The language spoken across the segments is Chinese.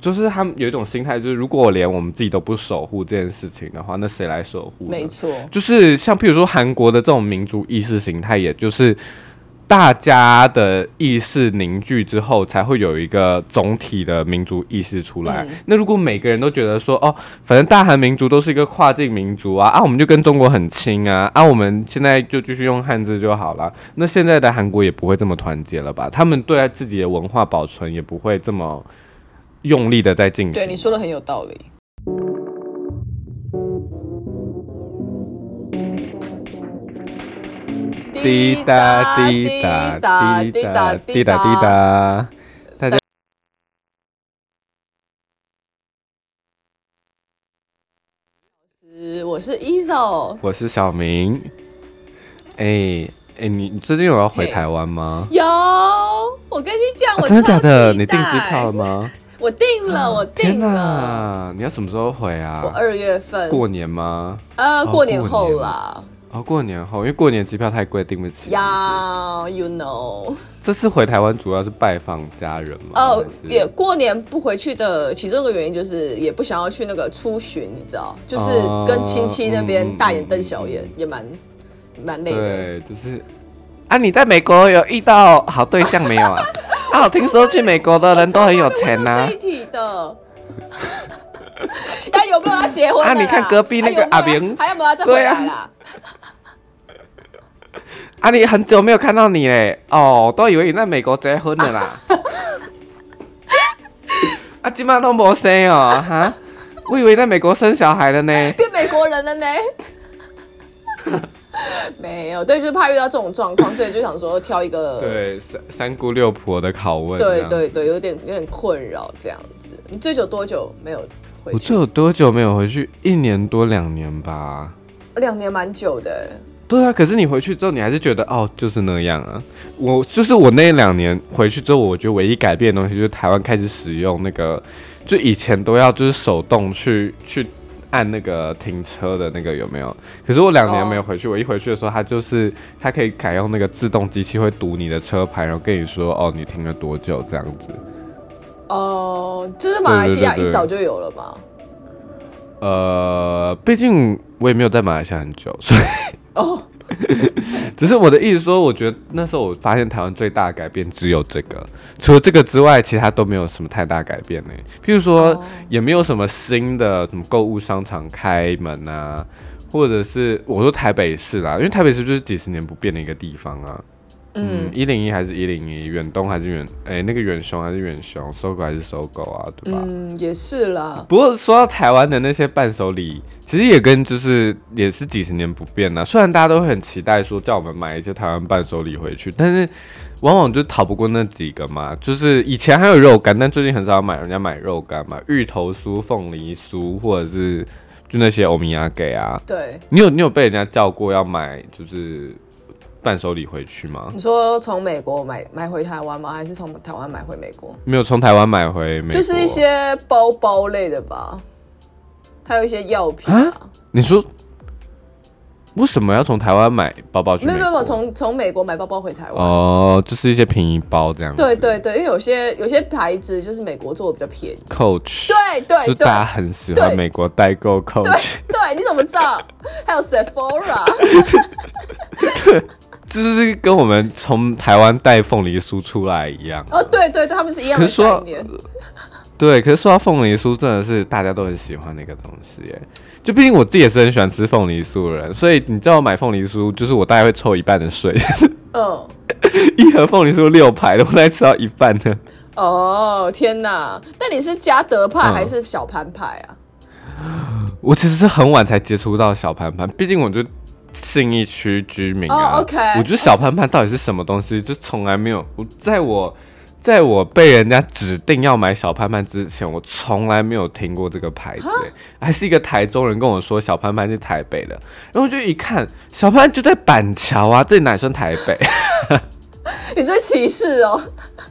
就是他们有一种心态，就是如果连我们自己都不守护这件事情的话，那谁来守护？没错，就是像譬如说韩国的这种民族意识形态，也就是大家的意识凝聚之后，才会有一个总体的民族意识出来。那如果每个人都觉得说，哦，反正大韩民族都是一个跨境民族啊，啊，我们就跟中国很亲啊，啊，我们现在就继续用汉字就好了。那现在的韩国也不会这么团结了吧？他们对待自己的文化保存也不会这么。用力的在进行，对你说的很有道理。滴答滴答滴答滴答滴答，大家，我是 Ezo，我是小明。哎哎，你你最近有要回台湾吗？有，我跟你讲，我真的假的？你订机票了吗？我定了，我定了。你要什么时候回啊？我二月份。过年吗？呃，过年后啦。哦，过年后，因为过年机票太贵，订不起。呀，you know。这次回台湾主要是拜访家人嘛？哦，也过年不回去的其中一个原因就是也不想要去那个出巡，你知道，就是跟亲戚那边大眼瞪小眼，也蛮蛮累的。对，就是啊，你在美国有遇到好对象没有啊？啊，听说去美国的人都很有钱呐。具体的，那有没有要结婚？啊，你看隔壁那个阿明，还有没有再回来啦？啊，你很久没有看到你嘞，哦，都以为你在美国结婚了啦。啊，今晚都没生哦，哈，我以为在美国生小孩了呢，变美国人了呢。没有，对，就是怕遇到这种状况，所以就想说挑一个对三三姑六婆的拷问，对对对，有点有点困扰这样子。你最久多久没有回去？我最有多久没有回去？一年多两年吧。两年蛮久的。对啊，可是你回去之后，你还是觉得哦，就是那样啊。我就是我那两年回去之后，我觉得唯一改变的东西就是台湾开始使用那个，就以前都要就是手动去去。按那个停车的那个有没有？可是我两年没有回去，我一回去的时候，它就是它可以改用那个自动机器会读你的车牌，然后跟你说哦，你停了多久这样子。哦，这是马来西亚一早就有了吗？呃，毕竟我也没有在马来西亚很久，所以哦。只是我的意思说，我觉得那时候我发现台湾最大的改变只有这个，除了这个之外，其他都没有什么太大改变呢。譬如说，也没有什么新的什么购物商场开门啊，或者是我说台北市啦，因为台北市就是几十年不变的一个地方啊。嗯，一零一还是一零一，远东还是远，哎，那个远雄还是远雄，搜狗还是搜狗啊，对吧？嗯，也是啦。不过说到台湾的那些伴手礼，其实也跟就是也是几十年不变呢。虽然大家都会很期待说叫我们买一些台湾伴手礼回去，但是往往就逃不过那几个嘛。就是以前还有肉干，但最近很少买人家买肉干嘛，芋头酥、凤梨酥，或者是就那些欧米亚给啊。对，你有你有被人家叫过要买就是。伴手礼回去吗？你说从美国买买回台湾吗？还是从台湾买回美国？没有从台湾买回美，就是一些包包类的吧，还有一些药品啊。你说为什么要从台湾买包包去？没有没有，从从美国买包包回台湾哦，就是一些便宜包这样。对对对，因为有些有些牌子就是美国做的比较便宜，Coach。对对对，大家很喜欢美国代购 Coach。对，你怎么知道？还有 Sephora。就是跟我们从台湾带凤梨酥出来一样哦，对对对，他们是一样的概念。对，可是说到凤梨酥，真的是大家都很喜欢那个东西耶。就毕竟我自己也是很喜欢吃凤梨酥的人，所以你知道我买凤梨酥，就是我大概会抽一半的税。嗯，一盒凤梨酥六排的，我才吃到一半呢。哦天哪！但你是加德派还是小盘派啊？我其实是很晚才接触到小盘盘，毕竟我就。信义区居民啊，我觉得小潘潘到底是什么东西，就从来没有我在我在我被人家指定要买小潘潘之前，我从来没有听过这个牌子，还是一个台中人跟我说小潘潘是台北的，然后就一看小潘就在板桥啊，这里哪算台北？你这歧视哦！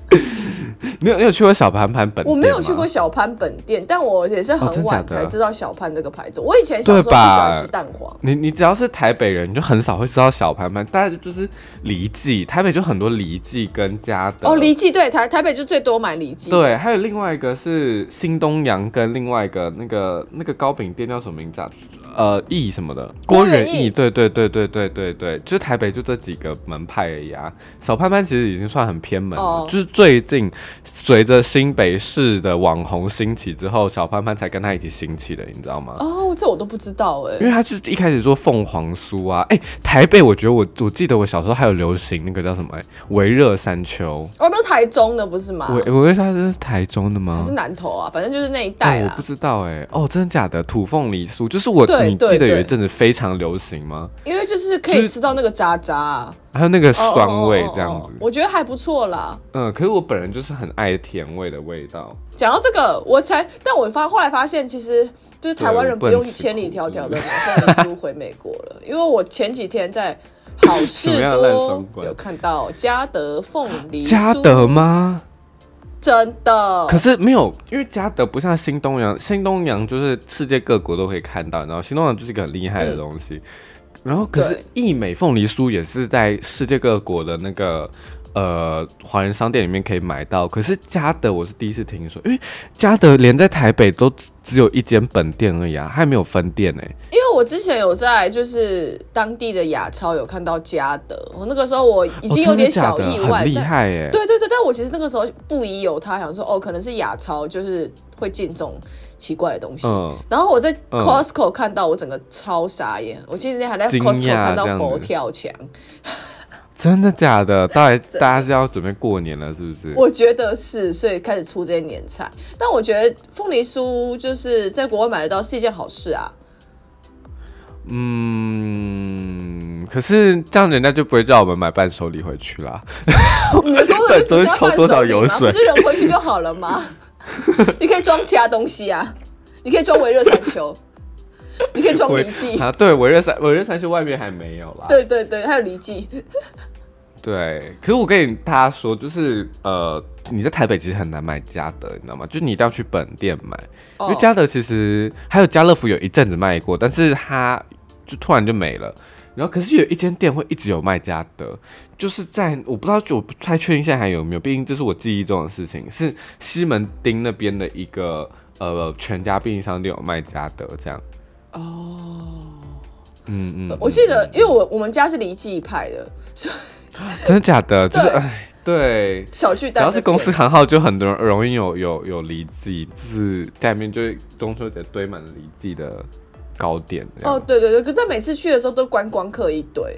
你有你有去过小潘潘本？我没有去过小潘本店，但我也是很晚才知道小潘这个牌子。我以前小时候不喜欢吃蛋黄。你你只要是台北人，你就很少会知道小潘潘，大家就是李记，台北就很多李记跟家的。哦，李记对台台北就最多买李记。对，还有另外一个是新东阳，跟另外一个那个那个糕饼店叫什么名字啊？呃，义什么的，郭元义，对对对对对对对，就是台北就这几个门派而已啊。小潘潘其实已经算很偏门了，就是最近随着新北市的网红兴起之后，小潘潘才跟他一起兴起的，你知道吗？哦，这我都不知道哎，因为他是一开始做凤凰酥啊，哎，台北我觉得我我记得我小时候还有流行那个叫什么哎，维热山丘，哦，那是台中的不是吗？维维热山丘是台中的吗？还是南投啊？反正就是那一带啊，我不知道哎，哦，真的假的？土凤梨酥就是我。你记得有一阵子非常流行吗？因为就是可以吃到那个渣渣，还有那个酸味这样子，我觉得还不错啦。嗯，可是我本人就是很爱甜味的味道。讲到这个，我才，但我发后来发现，其实就是台湾人不用千里迢迢的买凤梨酥回美国了。因为我前几天在好事多有看到嘉德凤梨嘉德吗？真的，可是没有，因为嘉德不像新东阳，新东阳就是世界各国都可以看到，然后新东阳就是一个很厉害的东西。然后可是益美凤梨酥也是在世界各国的那个。呃，华人商店里面可以买到，可是嘉德我是第一次听说，因为嘉德连在台北都只有一间本店而已啊，还没有分店呢。因为我之前有在就是当地的亚超有看到嘉德，我那个时候我已经有点小意外，厉害哎。对对对，但我其实那个时候不疑有他，想说哦，可能是亚超就是会进这种奇怪的东西。然后我在 Costco 看到，我整个超傻眼。我今天还在 Costco 看到佛跳墙。真的假的？大家大家是要准备过年了，是不是？我觉得是，所以开始出这些年菜。但我觉得凤梨酥就是在国外买得到是一件好事啊。嗯，可是这样人家就不会叫我们买伴手礼回去啦。你的工作只是抽多少油水，不是人回去就好了吗？你可以装其他东西啊，你可以装维热山丘，你可以装离记啊。对，维热三维热三是外面还没有啦。对对对，还有离记。对，可是我跟大家说，就是呃，你在台北其实很难买嘉德，你知道吗？就是你一定要去本店买，因为嘉德其实还有家乐福有一阵子卖过，但是它就突然就没了。然后可是有一间店会一直有卖嘉德，就是在我不知道，我不太确定现在还有没有，毕竟这是我记忆中的事情。是西门町那边的一个呃全家便利商店有卖嘉德这样。哦，嗯嗯，我记得，因为我我们家是离记派的，所以。真的假的？就是哎，对，小巨蛋，只要是公司行号，就很多人容易有有有离记，就是在里面就中秋节堆满了离记的糕点。哦，对对对，可但每次去的时候都观光客一堆。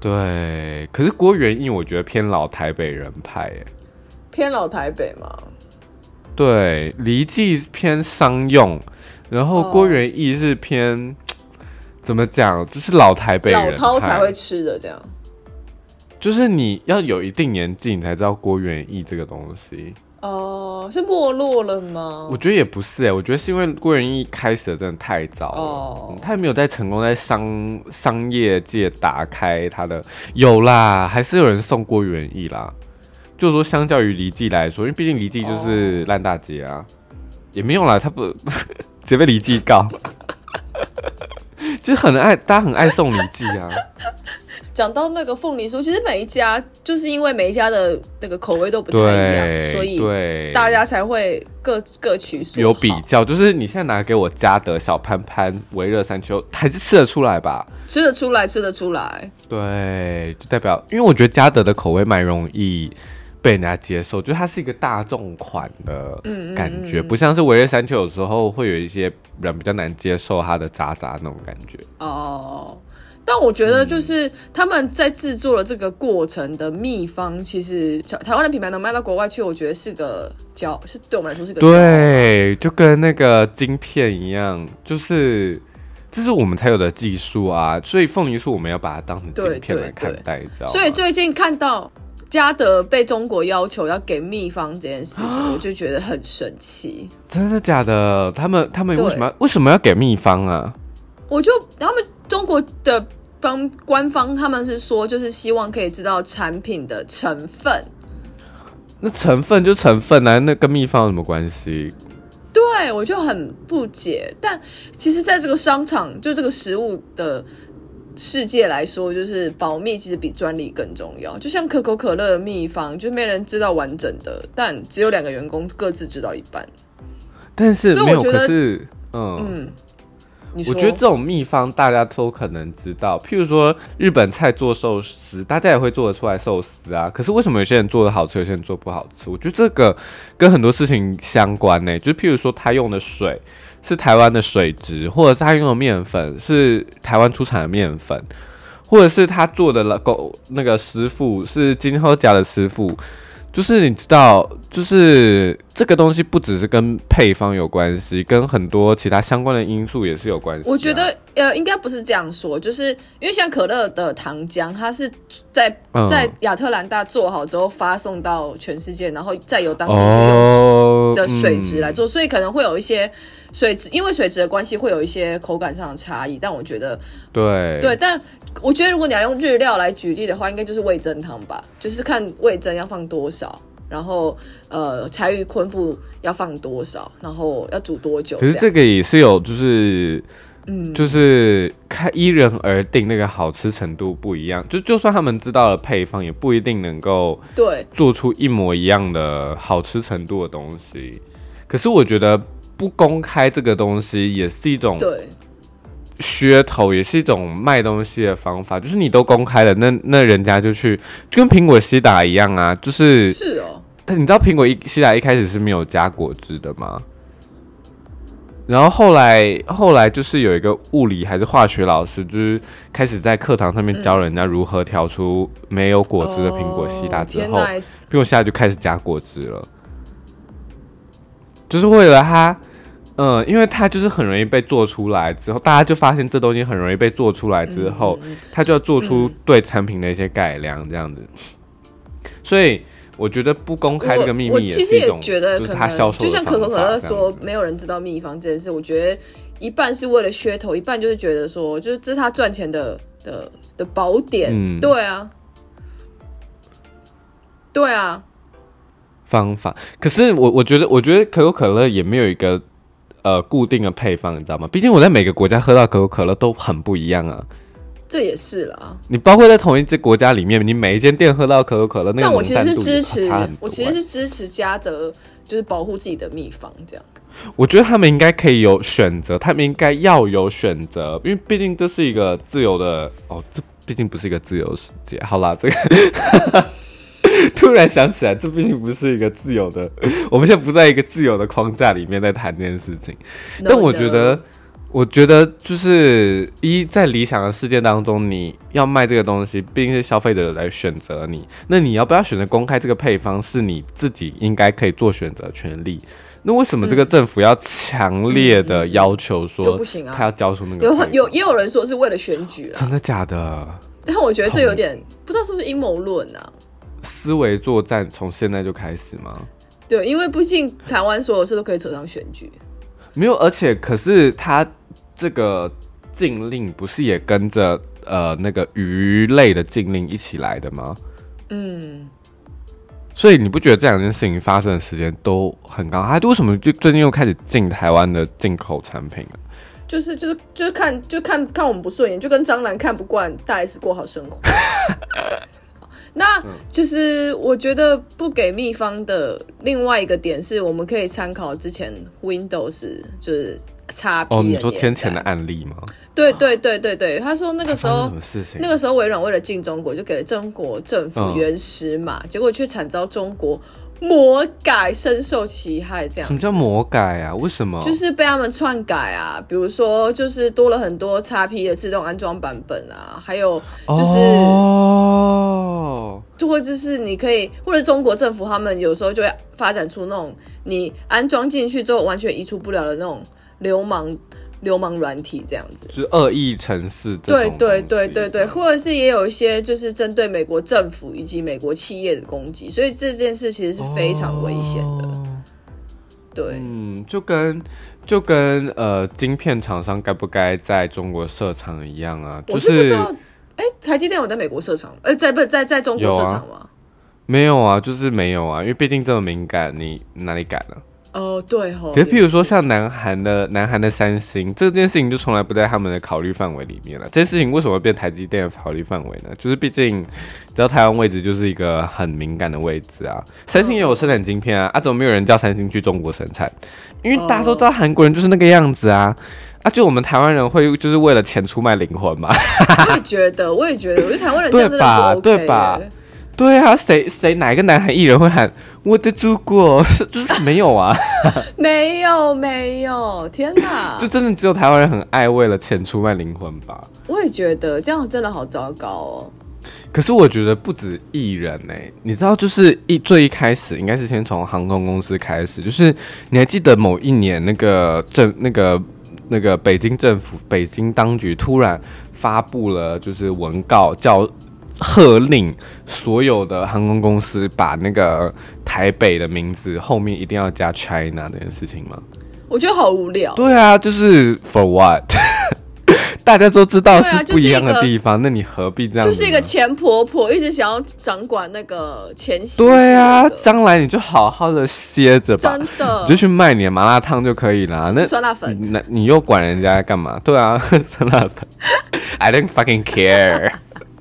对，可是郭元义我觉得偏老台北人派，哎，偏老台北嘛？对，离记偏商用，然后郭元义是偏 怎么讲？就是老台北人，老饕才会吃的这样。就是你要有一定年纪，你才知道郭元义这个东西。哦，是没落了吗？我觉得也不是哎，我觉得是因为郭元义开始的真的太早了，他也没有在成功在商商业界打开他的。有啦，还是有人送郭元义啦。就是说，相较于黎记来说，因为毕竟黎记就是烂大街啊，也没有啦，他不直接被黎记告，就是很爱大家很爱送礼记啊。讲到那个凤梨酥，其实每一家就是因为每一家的那个口味都不太一样，所以大家才会各各取所有比较。就是你现在拿给我嘉德小潘潘维热三秋，还是吃得出来吧？吃得出来，吃得出来。对，就代表，因为我觉得嘉德的口味蛮容易被人家接受，就它是一个大众款的感觉，不像是维热山丘有时候会有一些人比较难接受它的渣渣那种感觉。哦。但我觉得，就是他们在制作了这个过程的秘方，其实台湾的品牌能卖到国外去，我觉得是个骄，是对我们来说是个对，就跟那个晶片一样，就是这是我们才有的技术啊。所以凤梨酥我们要把它当成晶片来看待，知道所以最近看到嘉德被中国要求要给秘方这件事情，我就觉得很神奇。真的假的？他们他们为什么为什么要给秘方啊？我就他们中国的方官方他们是说，就是希望可以知道产品的成分。那成分就成分啊，那跟秘方有什么关系？对我就很不解。但其实，在这个商场，就这个食物的世界来说，就是保密其实比专利更重要。就像可口可乐的秘方，就没人知道完整的，但只有两个员工各自知道一半。但是没有，可是嗯嗯。我觉得这种秘方大家都可能知道，譬如说日本菜做寿司，大家也会做得出来寿司啊。可是为什么有些人做的好吃，有些人做不好吃？我觉得这个跟很多事情相关呢。就譬如说他用的水是台湾的水质，或者是他用的面粉是台湾出产的面粉，或者是他做的了狗那个师傅是今后家的师傅。就是你知道，就是这个东西不只是跟配方有关系，跟很多其他相关的因素也是有关系。我觉得呃，应该不是这样说，就是因为像可乐的糖浆，它是在在亚特兰大做好之后发送到全世界，然后再由当地用的水质来做，所以可能会有一些水质，因为水质的关系会有一些口感上的差异。但我觉得，对对，但。我觉得如果你要用日料来举例的话，应该就是味增汤吧，就是看味增要放多少，然后呃柴鱼昆布要放多少，然后要煮多久。可是这个也是有，就是嗯，就是看依人而定，那个好吃程度不一样。就就算他们知道了配方，也不一定能够对做出一模一样的好吃程度的东西。可是我觉得不公开这个东西也是一种对。噱头也是一种卖东西的方法，就是你都公开了，那那人家就去，就跟苹果西打一样啊，就是是哦。但你知道苹果一西打一开始是没有加果汁的吗？然后后来后来就是有一个物理还是化学老师，就是开始在课堂上面教人家如何调出没有果汁的苹果西打之后，苹果西打就开始加果汁了，就是为了它。嗯，因为它就是很容易被做出来之后，大家就发现这东西很容易被做出来之后，他就要做出对产品的一些改良，这样子。所以我觉得不公开这个秘密，其实也觉得可能就像可口可乐说没有人知道秘方这件事，我觉得一半是为了噱头，一半就是觉得说，就是这是他赚钱的的的宝典。对啊，对啊，方法。可是我我觉得，我觉得可口可乐也没有一个。呃，固定的配方，你知道吗？毕竟我在每个国家喝到可口可乐都很不一样啊。这也是了。你包括在同一只国家里面，你每一间店喝到可口可乐，那但我其实是支持，我其实是支持嘉德，就是保护自己的秘方这样。我觉得他们应该可以有选择，他们应该要有选择，因为毕竟这是一个自由的哦，这毕竟不是一个自由世界。好啦，这个。突然想起来，这毕竟不是一个自由的，我们现在不在一个自由的框架里面在谈这件事情。但我觉得，我觉得就是一在理想的世界当中，你要卖这个东西，毕竟是消费者来选择你，那你要不要选择公开这个配方，是你自己应该可以做选择权利。那为什么这个政府要强烈的要求说不行啊？他要交出那个？有很有也有人说是为了选举真的假的？但我觉得这有点不知道是不是阴谋论啊。思维作战从现在就开始吗？对，因为毕竟台湾所有事都可以扯上选举。没有，而且可是他这个禁令不是也跟着呃那个鱼类的禁令一起来的吗？嗯。所以你不觉得这两件事情发生的时间都很刚好？为什么就最近又开始禁台湾的进口产品了？就是就是就是看就看看我们不顺眼，就跟张兰看不惯大 S 过好生活。那就是我觉得不给秘方的另外一个点是，我们可以参考之前 Windows 就是叉 P 哦，你说天前的案例吗？对对对对对，他说那个时候那个时候微软为了进中国，就给了中国政府原始码，结果却惨遭中国。魔改深受其害，这样什么叫魔改啊？为什么？就是被他们篡改啊，比如说就是多了很多叉 P 的自动安装版本啊，还有就是哦，就会就是你可以，或者中国政府他们有时候就会发展出那种你安装进去之后完全移除不了的那种流氓。流氓软体这样子，是恶意城市。对对对对对，或者是也有一些就是针对美国政府以及美国企业的攻击，所以这件事其实是非常危险的。对，嗯，就跟就跟呃，晶片厂商该不该在中国设厂一样啊？我是不知道，哎，台积电有在美国设厂，呃，在不在在中国设厂吗？没有啊，就是没有啊，因为毕竟这么敏感，你哪里敢了？哦，对吼。可是，譬如说像南韩的南韩的三星这件事情，就从来不在他们的考虑范围里面了。这件事情为什么变台积电的考虑范围呢？就是毕竟，知道台湾位置就是一个很敏感的位置啊。三星也有生产晶片啊，啊，怎么没有人叫三星去中国生产？因为大家都知道韩国人就是那个样子啊。啊，就我们台湾人会就是为了钱出卖灵魂嘛？我也觉得，我也觉得，我觉得台湾人对吧？对吧？对啊，谁谁哪一个男孩艺人会喊我的祖国？是就是没有啊，没有没有，天哪！就真的只有台湾人很爱为了钱出卖灵魂吧？我也觉得这样真的好糟糕哦。可是我觉得不止艺人哎，你知道，就是一最一开始应该是先从航空公司开始，就是你还记得某一年那个政那个那个北京政府北京当局突然发布了就是文告叫。喝令所有的航空公司把那个台北的名字后面一定要加 China 这件事情吗？我觉得好无聊。对啊，就是 For what？大家都知道是不一样的地方，那你何必这样？就是一个前婆婆一直想要掌管那个钱。对啊，将来你就好好的歇着吧，真的，你就去卖你的麻辣烫就可以了。那酸辣粉，那你又管人家干嘛？对啊，酸辣粉，I don't fucking care。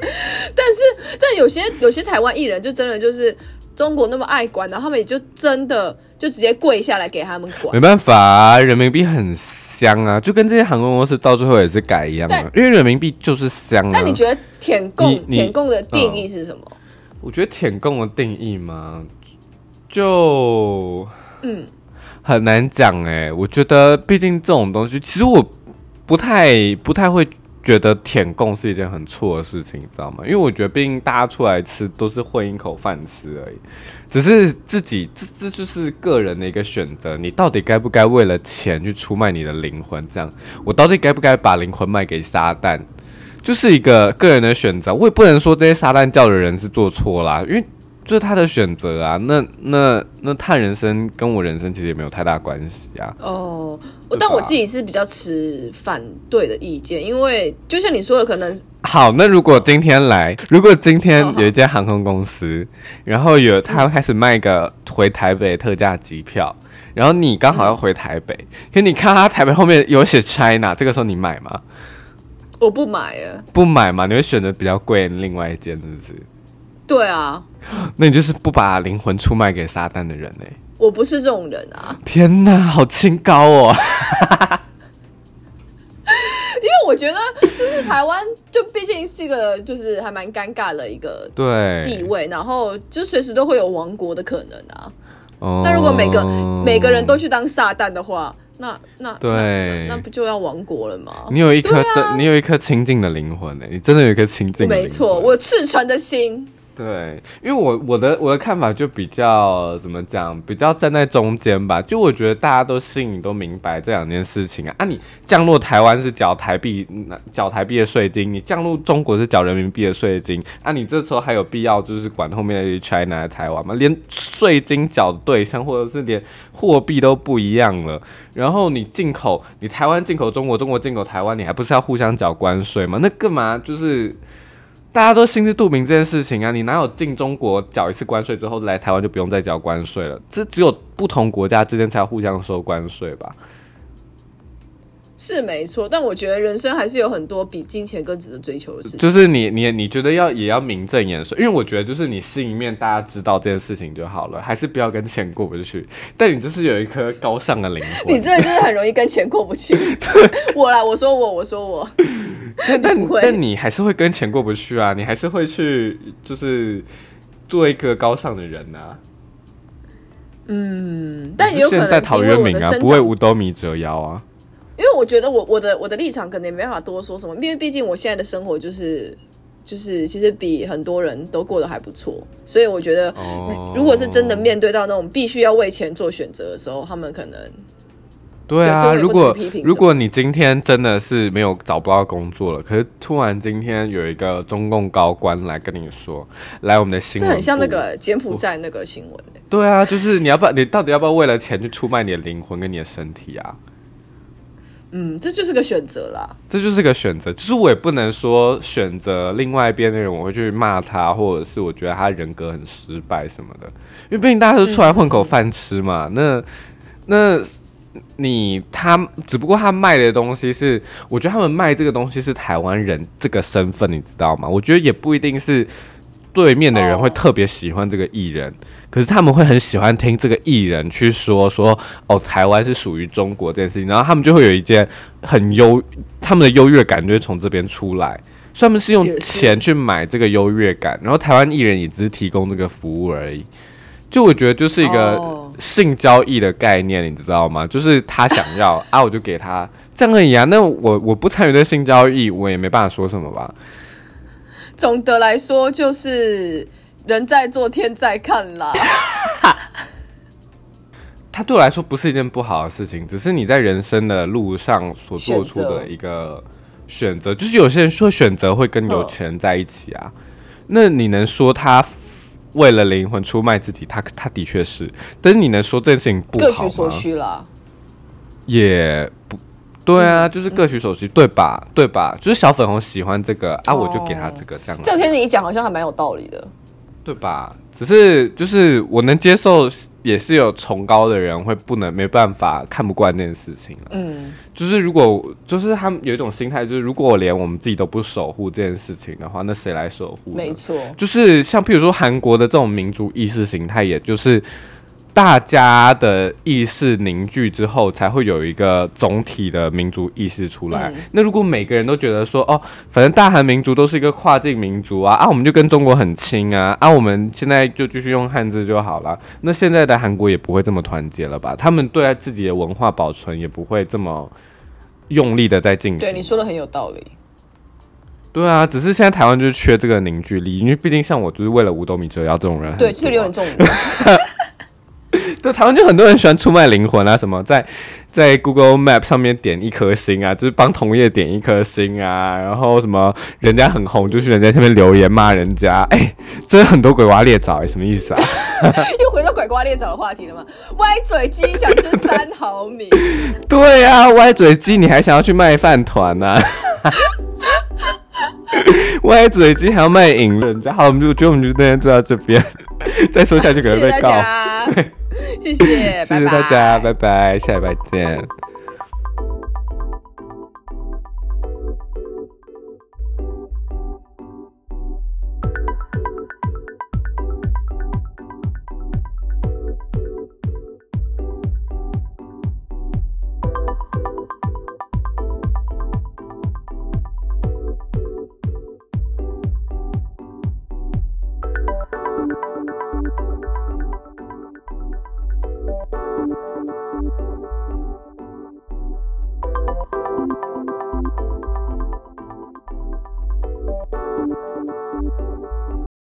但是，但有些有些台湾艺人就真的就是中国那么爱管，然后他们也就真的就直接跪下来给他们管。没办法，人民币很香啊，就跟这些航空公司到最后也是改一样啊，因为人民币就是香。那你觉得舔供舔供的定义是什么？我觉得舔供的定义嘛，就嗯很难讲哎。我觉得毕竟这种东西，其实我不太不太会。觉得舔供是一件很错的事情，你知道吗？因为我觉得，毕竟大家出来吃都是混一口饭吃而已，只是自己这这就是个人的一个选择。你到底该不该为了钱去出卖你的灵魂？这样，我到底该不该把灵魂卖给撒旦？就是一个个人的选择。我也不能说这些撒旦教的人是做错啦，因为。就是他的选择啊，那那那他人生跟我人生其实也没有太大关系啊。哦，但我自己是比较持反对的意见，因为就像你说的，可能好。那如果今天来，如果今天有一间航空公司，然后有他开始卖个回台北特价机票，然后你刚好要回台北，可你看他台北后面有写 China，这个时候你买吗？我不买啊，不买嘛？你会选择比较贵的另外一间，是不是？对啊，那你就是不把灵魂出卖给撒旦的人呢？我不是这种人啊！天哪，好清高哦！因为我觉得，就是台湾，就毕竟是一个，就是还蛮尴尬的一个对地位，然后就随时都会有亡国的可能啊。哦，那如果每个每个人都去当撒旦的话，那那对，那不就要亡国了吗？你有一颗真，你有一颗清净的灵魂呢，你真的有一颗清净，没错，我赤诚的心。对，因为我我的我的看法就比较怎么讲，比较站在中间吧。就我觉得大家都心里都明白这两件事情啊。啊，你降落台湾是缴台币，缴台币的税金；你降落中国是缴人民币的税金。啊，你这时候还有必要就是管后面的 China 台湾吗？连税金缴对象或者是连货币都不一样了。然后你进口，你台湾进口中国，中国进口台湾，你还不是要互相缴关税吗？那干嘛就是？大家都心知肚明这件事情啊，你哪有进中国缴一次关税之后来台湾就不用再缴关税了？这只有不同国家之间才互相收关税吧？是没错，但我觉得人生还是有很多比金钱更值得追求的事情。就是你你你觉得要也要名正言顺，因为我觉得就是你心里面大家知道这件事情就好了，还是不要跟钱过不去。但你就是有一颗高尚的灵魂，你真的就是很容易跟钱过不去。我来，我说我，我说我。但但但你还是会跟钱过不去啊！你还是会去就是做一个高尚的人呐。嗯，但也有可能陶渊明啊，不为五斗米折腰啊。因为我觉得我我的我的立场可能也没办法多说什么，因为毕竟我现在的生活就是就是其实比很多人都过得还不错，所以我觉得如果是真的面对到那种必须要为钱做选择的时候，他们可能对啊，如果如果你今天真的是没有找不到工作了，可是突然今天有一个中共高官来跟你说，来我们的新闻，这很像那个柬埔寨那个新闻对啊，就是你要不要你到底要不要为了钱去出卖你的灵魂跟你的身体啊？嗯，这就是个选择啦。这就是个选择，就是我也不能说选择另外一边的人，我会去骂他，或者是我觉得他人格很失败什么的。因为毕竟大家都出来混口饭吃嘛。那那你他只不过他卖的东西是，我觉得他们卖这个东西是台湾人这个身份，你知道吗？我觉得也不一定是。对面的人会特别喜欢这个艺人，可是他们会很喜欢听这个艺人去说说哦，台湾是属于中国这件事情，然后他们就会有一件很优，他们的优越感就会从这边出来，所以他们是用钱去买这个优越感，然后台湾艺人也只是提供这个服务而已。就我觉得就是一个性交易的概念，你知道吗？就是他想要啊，我就给他这样而已啊。那我我不参与这性交易，我也没办法说什么吧。总的来说，就是人在做，天在看啦。他对我来说不是一件不好的事情，只是你在人生的路上所做出的一个选择。就是有些人说选择会跟有钱人在一起啊，那你能说他为了灵魂出卖自己？他他的确是，但是你能说这件事情不好吗？各取所需啦，也不。对啊，就是各取所需，对吧？对吧？就是小粉红喜欢这个啊，我就给他这个这样。这天你讲好像还蛮有道理的，对吧？只是就是我能接受，也是有崇高的人会不能没办法看不惯这件事情嗯，就是如果就是他们有一种心态，就是如果我连我们自己都不守护这件事情的话，那谁来守护？没错，就是像譬如说韩国的这种民族意识形态，也就是。大家的意识凝聚之后，才会有一个总体的民族意识出来。那如果每个人都觉得说，哦，反正大韩民族都是一个跨境民族啊，啊，我们就跟中国很亲啊，啊，我们现在就继续用汉字就好了。那现在的韩国也不会这么团结了吧？他们对自己的文化保存也不会这么用力的在进行。对，你说的很有道理。对啊，只是现在台湾就是缺这个凝聚力，因为毕竟像我就是为了五斗米折腰这种人，对，就是有点这种。在台湾就很多人喜欢出卖灵魂啊，什么在在 Google Map 上面点一颗星啊，就是帮同业点一颗星啊，然后什么人家很红，就去人家下面留言骂人家，哎，真的很多鬼瓜裂枣，哎，什么意思啊？又回到鬼瓜裂枣的话题了吗？歪嘴鸡想吃三毫米？对啊，歪嘴鸡，你还想要去卖饭团呢？歪嘴鸡还要卖淫人家？好，我们就觉得我们就今天就到这边，再说下去可能被告。谢谢，谢谢 谢谢大家，拜拜，下礼拜见。